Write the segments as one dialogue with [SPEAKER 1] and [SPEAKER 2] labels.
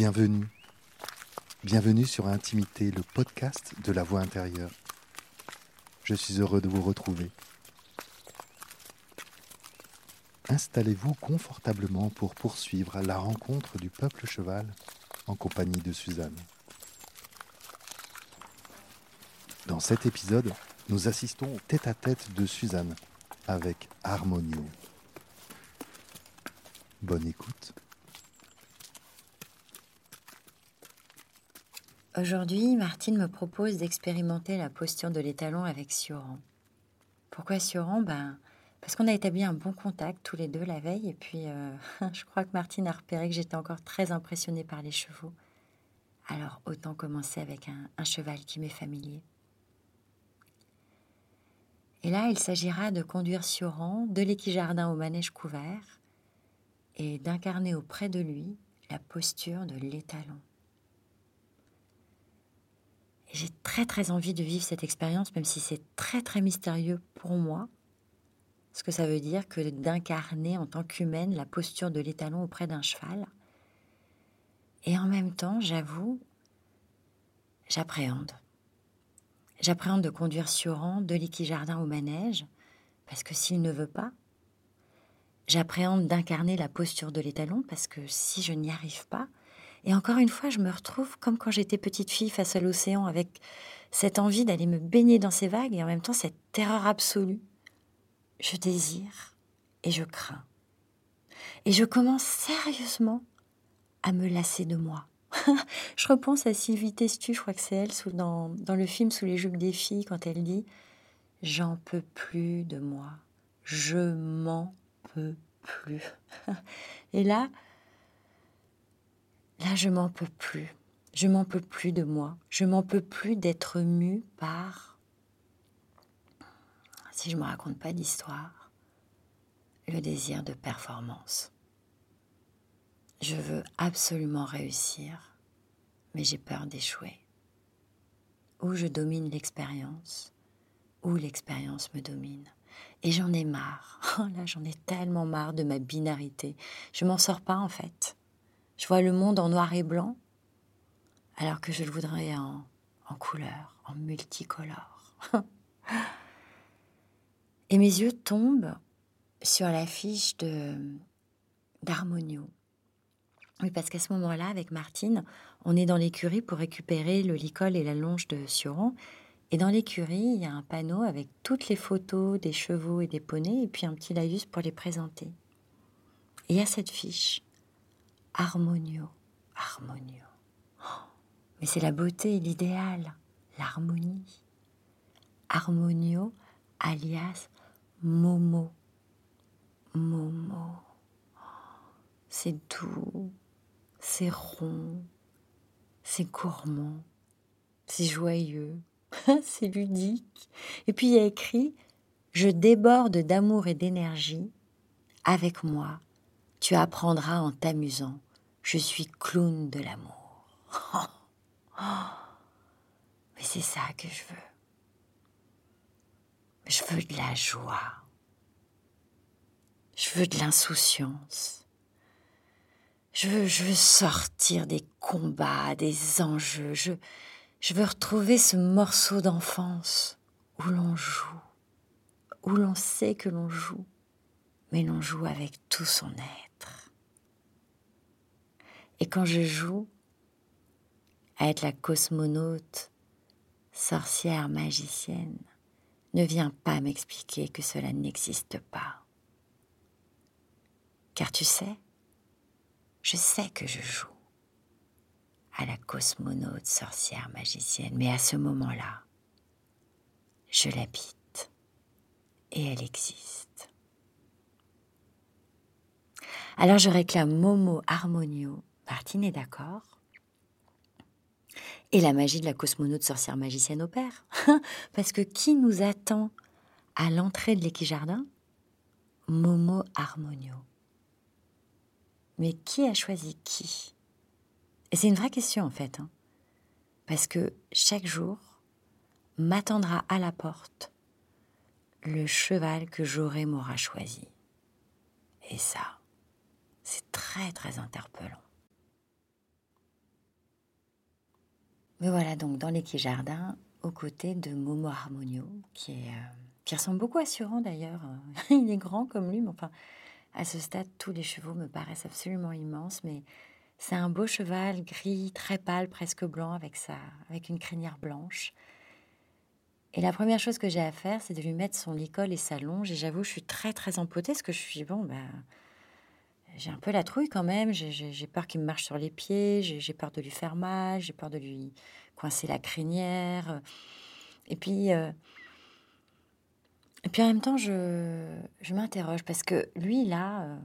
[SPEAKER 1] Bienvenue. Bienvenue sur Intimité, le podcast de la voix intérieure. Je suis heureux de vous retrouver. Installez-vous confortablement pour poursuivre la rencontre du peuple cheval en compagnie de Suzanne. Dans cet épisode, nous assistons tête-à-tête de Suzanne avec Harmonio. Bonne écoute.
[SPEAKER 2] Aujourd'hui, Martine me propose d'expérimenter la posture de l'étalon avec Sioran. Pourquoi Sioran? Ben, Parce qu'on a établi un bon contact tous les deux la veille, et puis euh, je crois que Martine a repéré que j'étais encore très impressionnée par les chevaux. Alors autant commencer avec un, cheval qui m'est familier. Et là, il s'agira de conduire Sioran de l'équijardin au manège couvert et d'incarner auprès de lui la posture de l'étalon. J'ai très très envie de vivre cette expérience, même si c'est très très mystérieux pour moi. Ce que ça veut dire que d'incarner en tant qu'humaine la posture de l'étalon auprès d'un cheval. Et en même temps, j'avoue, j'appréhende. J'appréhende de conduire Sioran de l'équijardin au manège, parce que s'il ne veut pas, j'appréhende d'incarner la posture de l'étalon, parce que si je n'y arrive pas, et encore une fois, je me retrouve comme quand j'étais petite fille face à l'océan, avec cette envie d'aller me baigner dans ces vagues et en même temps cette terreur absolue. Je désire et je crains. Et je commence sérieusement à me lasser de moi. je repense à Sylvie Testu, je crois que c'est elle, dans, dans le film Sous les jupes des filles, quand elle dit J'en peux plus de moi. Je m'en peux plus. et là, Là, je m'en peux plus. Je m'en peux plus de moi. Je m'en peux plus d'être mue par, si je me raconte pas d'histoire, le désir de performance. Je veux absolument réussir, mais j'ai peur d'échouer. Ou je domine l'expérience, ou l'expérience me domine. Et j'en ai marre. Oh là, j'en ai tellement marre de ma binarité. Je m'en sors pas en fait. Je vois le monde en noir et blanc, alors que je le voudrais en, en couleur, en multicolore. et mes yeux tombent sur l'affiche de d'Harmonio. Oui, parce qu'à ce moment-là, avec Martine, on est dans l'écurie pour récupérer le licol et la longe de Sioran. Et dans l'écurie, il y a un panneau avec toutes les photos des chevaux et des poneys, et puis un petit laïus pour les présenter. Et il y a cette fiche. Harmonio, harmonio. mais c'est la beauté, l'idéal, l'harmonie. Harmonio alias Momo. Momo. C'est doux, c'est rond, c'est gourmand, c'est joyeux, c'est ludique. Et puis il y a écrit Je déborde d'amour et d'énergie. Avec moi, tu apprendras en t'amusant je suis clown de l'amour. Mais c'est ça que je veux. Je veux de la joie. Je veux de l'insouciance. Je veux, sortir des combats, des enjeux. Je, je veux retrouver ce morceau d'enfance où l'on joue, où l'on sait que l'on joue, mais l'on joue avec tout son être. Et quand je joue à être la cosmonaute, sorcière, magicienne, ne viens pas m'expliquer que cela n'existe pas. Car tu sais, je sais que je joue à la cosmonaute, sorcière, magicienne, mais à ce moment-là, je l'habite et elle existe. Alors je réclame Momo Harmonio Martine est d'accord. Et la magie de la cosmonaute sorcière magicienne opère. Parce que qui nous attend à l'entrée de l'équijardin Momo Harmonio. Mais qui a choisi qui? Et c'est une vraie question en fait. Hein. Parce que chaque jour m'attendra à la porte le cheval que j'aurai m'aura choisi. Et ça, c'est très très interpellant. Me voilà donc dans l'équijardin, aux côtés de Momo Harmonio, qui, est, euh, ressemble beaucoup à Suran d'ailleurs. Il est grand comme lui, mais enfin, à ce stade, tous les chevaux me paraissent absolument immenses, mais c'est un beau cheval gris, très pâle, presque blanc, avec, sa, avec une crinière blanche. Et la première chose que j'ai à faire, c'est de lui mettre son licol et sa longe. Et j'avoue, je suis très, très empotée, parce que je suis, bon, ben, j'ai un peu la trouille quand même. J'ai peur qu'il me marche sur les pieds, j'ai peur de lui faire mal, j'ai peur de lui coincer la crinière. Et puis, euh, et puis en même temps, je, je m'interroge parce que lui, là, euh,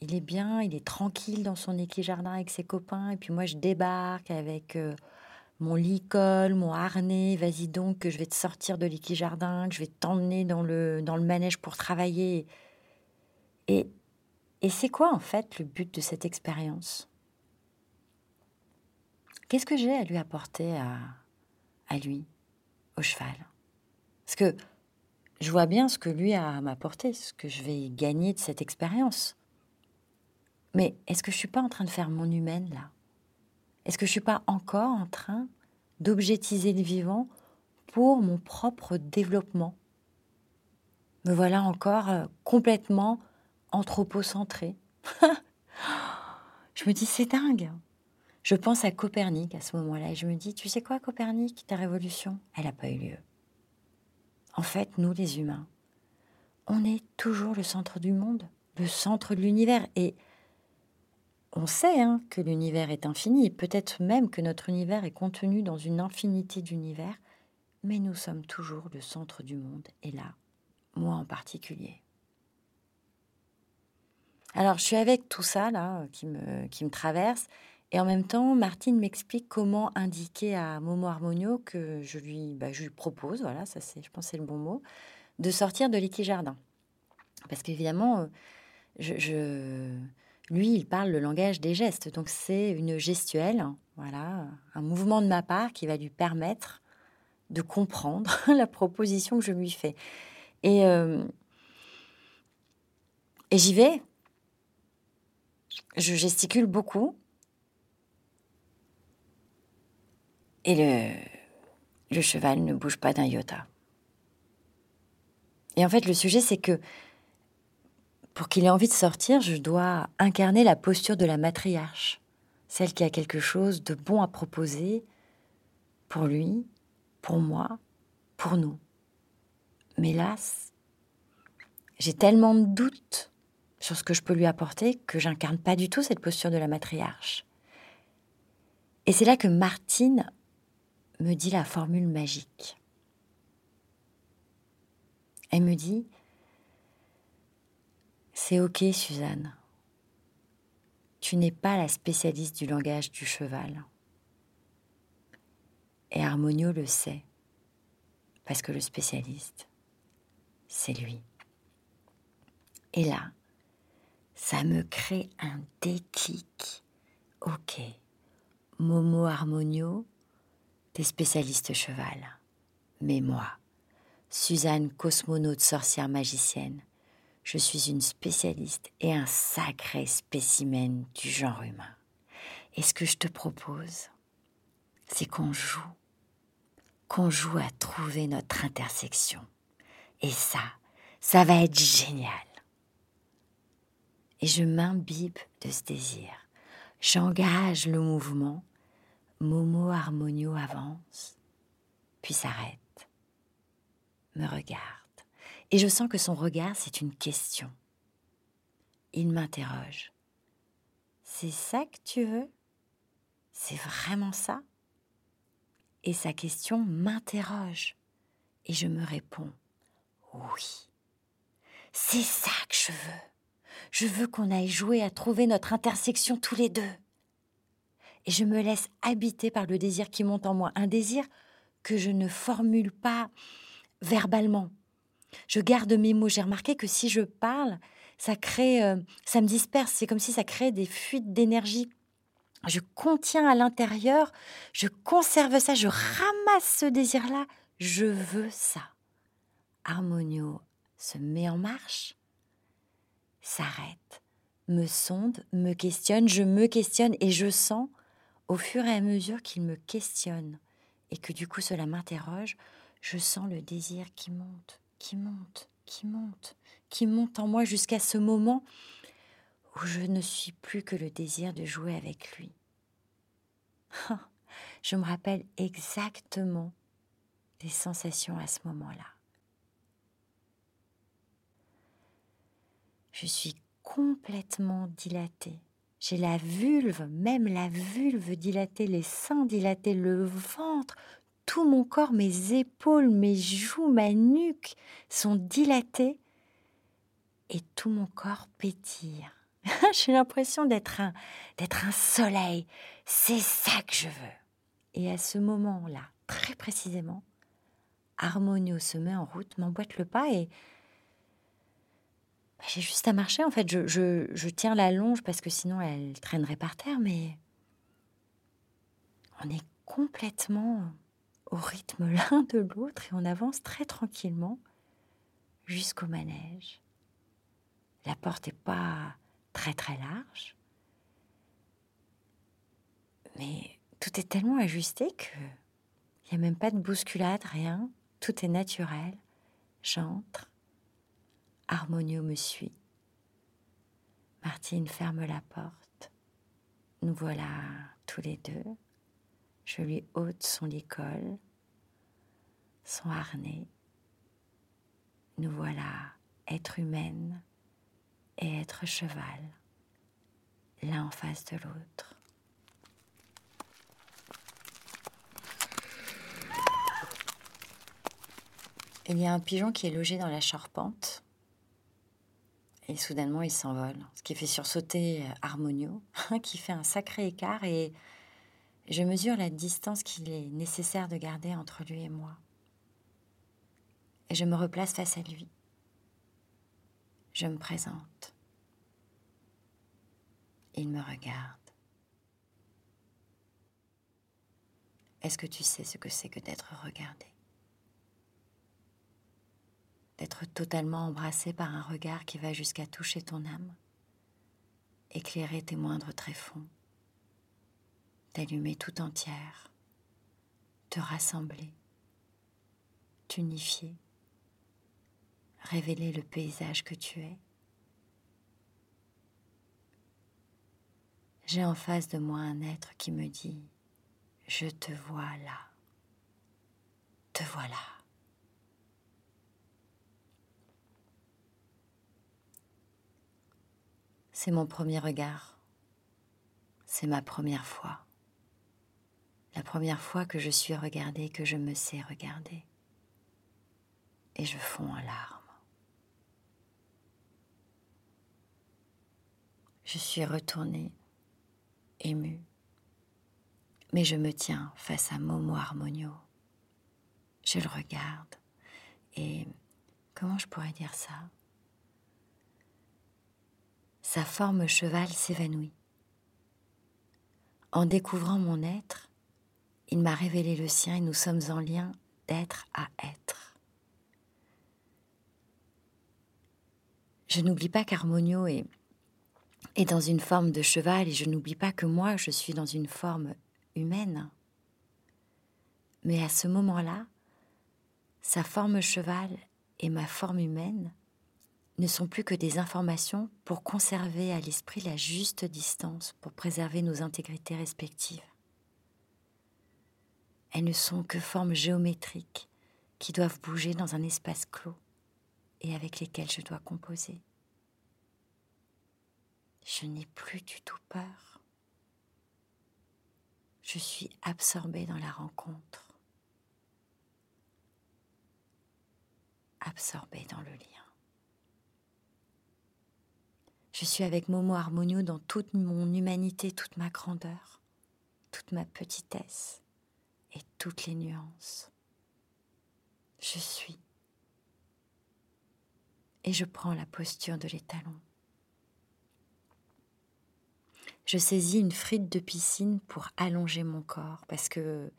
[SPEAKER 2] il est bien, il est tranquille dans son équijardin avec ses copains. Et puis moi, je débarque avec euh, mon licol, mon harnais. Vas-y donc, que je vais te sortir de l'équijardin, que je vais t'emmener dans le, dans le manège pour travailler. Et, et c'est quoi en fait le but de cette expérience? Qu'est-ce que j'ai à lui apporter à, lui, au cheval? Parce que je vois bien ce que lui a à m'apporter, ce que je vais gagner de cette expérience. Mais est-ce que je suis pas en train de faire mon humaine là? Est-ce que je suis pas encore en train d'objetiser le vivant pour mon propre développement? Me voilà encore euh, complètement anthropocentré. je me dis, c'est dingue. Je pense à Copernic à ce moment-là et je me dis, tu sais quoi, Copernic, ta révolution, elle n'a pas eu lieu. En fait, nous, les humains, on est toujours le centre du monde, le centre de l'univers. Et on sait hein, que l'univers est infini, peut-être même que notre univers est contenu dans une infinité d'univers, mais nous sommes toujours le centre du monde, et là, moi en particulier. Alors, je suis avec tout ça, là, qui me, qui me traverse. Et en même temps, Martine m'explique comment indiquer à Momo Harmonio que je lui, bah, je lui propose, voilà, ça c'est, je pense c'est le bon mot, de sortir de l'équijardin. Parce qu'évidemment, euh, lui, il parle le langage des gestes. Donc c'est une gestuelle, voilà, un mouvement de ma part qui va lui permettre de comprendre la proposition que je lui fais. Et, euh, et j'y vais, je gesticule beaucoup. Et le, le cheval ne bouge pas d'un iota. Et en fait, le sujet, c'est que pour qu'il ait envie de sortir, je dois incarner la posture de la matriarche, celle qui a quelque chose de bon à proposer pour lui, pour moi, pour nous. Mais hélas, j'ai tellement de doutes sur ce que je peux lui apporter que j'incarne pas du tout cette posture de la matriarche. Et c'est là que Martine me dit la formule magique. Elle me dit C'est ok, Suzanne. Tu n'es pas la spécialiste du langage du cheval. Et Harmonio le sait, parce que le spécialiste, c'est lui. Et là, ça me crée un déclic. Ok, Momo Harmonio, t'es spécialiste cheval. Mais moi, Suzanne, cosmonaute sorcière magicienne, je suis une spécialiste et un sacré spécimen du genre humain. Et ce que je te propose, c'est qu'on joue, qu'on joue à trouver notre intersection. Et ça, ça va être génial et je m'imbibe de ce désir. J'engage le mouvement. Momo Harmonio avance, puis s'arrête, me regarde. Et je sens que son regard, c'est une question. Il m'interroge. C'est ça que tu veux? C'est vraiment ça? Et sa question m'interroge. Et je me réponds, oui. C'est ça que je veux. Je veux qu'on aille jouer à trouver notre intersection tous les deux. Et je me laisse habiter par le désir qui monte en moi, un désir que je ne formule pas verbalement. Je garde mes mots. J'ai remarqué que si je parle, ça crée, euh, ça me disperse. C'est comme si ça crée des fuites d'énergie. Je contiens à l'intérieur, je conserve ça, je ramasse ce désir-là. Je veux ça. Harmonio se met en marche s'arrête, me sonde, me questionne, je me questionne et je sens au fur et à mesure qu'il me questionne et que du coup cela m'interroge, je sens le désir qui monte, qui monte, qui monte, qui monte en moi jusqu'à ce moment où je ne suis plus que le désir de jouer avec lui. je me rappelle exactement des sensations à ce moment-là. Je suis complètement dilatée. J'ai la vulve, même la vulve dilatée, les seins dilatés, le ventre, tout mon corps, mes épaules, mes joues, ma nuque sont dilatés et tout mon corps pétille. J'ai l'impression d'être un, d'être un soleil. C'est ça que je veux. Et à ce moment-là, très précisément, Harmonio se met en route, m'emboîte le pas et j'ai juste à marcher. En fait, je, je, je tiens la longe parce que sinon elle traînerait par terre, mais on est complètement au rythme l'un de l'autre et on avance très tranquillement jusqu'au manège. La porte n'est pas très très large, mais tout est tellement ajusté que il n'y a même pas de bousculade, rien. Tout est naturel. J'entre. Harmonio me suit. Martine ferme la porte. Nous voilà tous les deux. Je lui ôte son licol, son harnais. Nous voilà être humaine et être cheval, l'un en face de l'autre. Il y a un pigeon qui est logé dans la charpente. Et soudainement, il s'envole, ce qui fait sursauter Harmonio, qui fait un sacré écart et je mesure la distance qu'il est nécessaire de garder entre lui et moi. Et je me replace face à lui. Je me présente. Il me regarde. Est-ce que tu sais ce que c'est que d'être regardé? D'être totalement embrassé par un regard qui va jusqu'à toucher ton âme, éclairer tes moindres tréfonds t'allumer tout entière, te rassembler, t'unifier, révéler le paysage que tu es. J'ai en face de moi un être qui me dit, je te vois là, te voilà. C'est mon premier regard, c'est ma première fois la première fois que je suis regardée, que je me sais regarder. Et je fonds en larmes. Je suis retournée, émue, mais je me tiens face à Momo Harmonio. Je le regarde et comment je pourrais dire ça? Sa forme cheval s'évanouit. En découvrant mon être, il m'a révélé le sien et nous sommes en lien d'être à être. Je n'oublie pas qu'Harmonio est, est dans une forme de cheval et je n'oublie pas que moi, je suis dans une forme humaine. Mais à ce moment-là, sa forme cheval et ma forme humaine ne sont plus que des informations pour conserver à l'esprit la juste distance, pour préserver nos intégrités respectives. Elles ne sont que formes géométriques qui doivent bouger dans un espace clos et avec lesquelles je dois composer. Je n'ai plus du tout peur. Je suis absorbée dans la rencontre, absorbée dans le lien. Je suis avec Momo Harmonio dans toute mon humanité, toute ma grandeur, toute ma petitesse et toutes les nuances. Je suis. Et je prends la posture de l'étalon. Je saisis une frite de piscine pour allonger mon corps, parce que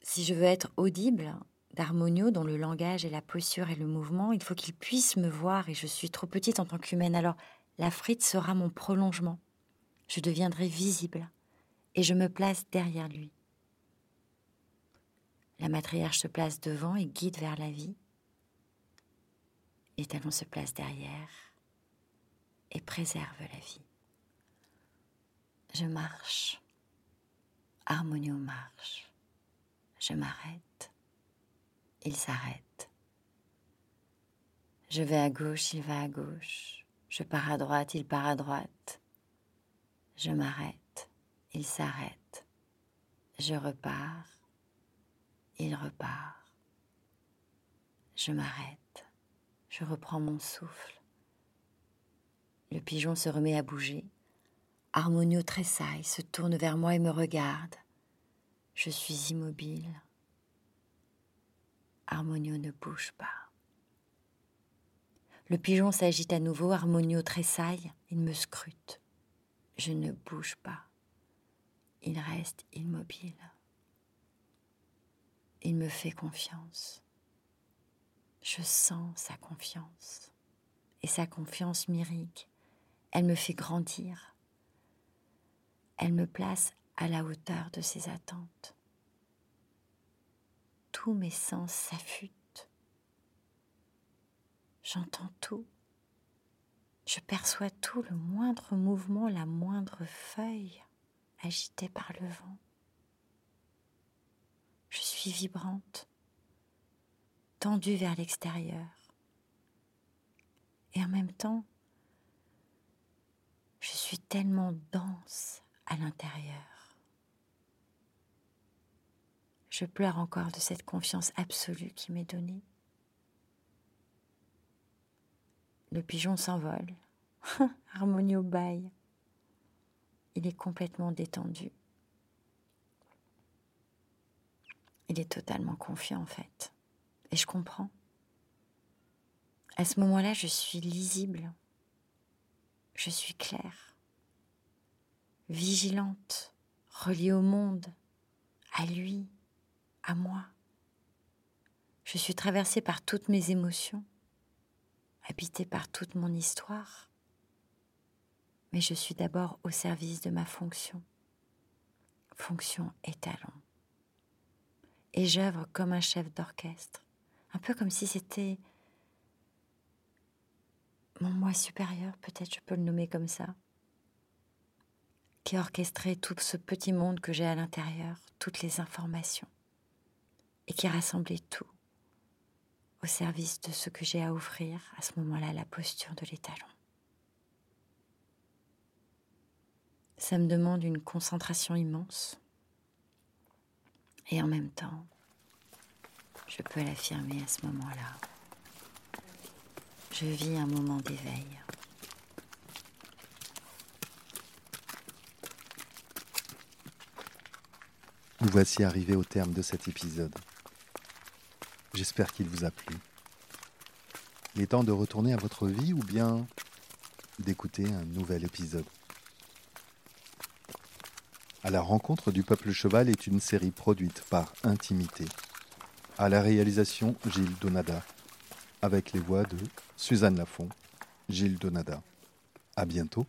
[SPEAKER 2] si je veux être audible d'Harmonio, dont le langage et la posture et le mouvement, il faut qu'il puisse me voir et je suis trop petite en tant qu'humaine. Alors la frite sera mon prolongement. Je deviendrai visible et je me place derrière lui. La matriarche se place devant et guide vers la vie. Les talons se placent derrière et préservent la vie. Je marche. Harmonio marche. Je m'arrête. Il s'arrête. Je vais à gauche, il va à gauche. Je pars à droite, il part à droite. Je m'arrête. Il s'arrête. Je repars. Il repart. Je m'arrête. Je reprends mon souffle. Le pigeon se remet à bouger. Harmonio tressaille, se tourne vers moi et me regarde. Je suis immobile. Harmonio ne bouge pas. Le pigeon s'agite à nouveau, Harmonio tressaille, il me scrute. Je ne bouge pas. Il reste immobile. Il me fait confiance. Je sens sa confiance. Et sa confiance m'irrigue. Elle me fait grandir. Elle me place à la hauteur de ses attentes. Tous mes sens s'affûtent. J'entends tout. Je perçois tout, le moindre mouvement, la moindre feuille agitée par le vent. Je suis vibrante, tendue vers l'extérieur. Et en même temps, je suis tellement dense à l'intérieur. Je pleure encore de cette confiance absolue qui m'est donnée. Le pigeon s'envole. Harmonio baille. Il est complètement détendu. Il est totalement confiant en fait. Et je comprends. À ce moment-là, je suis lisible. Je suis claire. Vigilante, reliée au monde, à lui, à moi. Je suis traversée par toutes mes émotions habité par toute mon histoire, mais je suis d'abord au service de ma fonction, fonction étalon. Et j'œuvre comme un chef d'orchestre, un peu comme si c'était mon moi supérieur, peut-être je peux le nommer comme ça, qui orchestrait tout ce petit monde que j'ai à l'intérieur, toutes les informations, et qui rassemblait tout au service de ce que j'ai à offrir, à ce moment-là, la posture de l'étalon. Ça me demande une concentration immense. Et en même temps, je peux l'affirmer à ce moment-là. Je vis un moment d'éveil.
[SPEAKER 1] Nous voici arrivés au terme de cet épisode. J'espère qu'il vous a plu. Il est temps de retourner à votre vie ou bien d'écouter un nouvel épisode. À la rencontre du peuple cheval est une série produite par Intimité. À la réalisation, Gilles Donada. Avec les voix de Suzanne Lafont, Gilles Donada. À bientôt.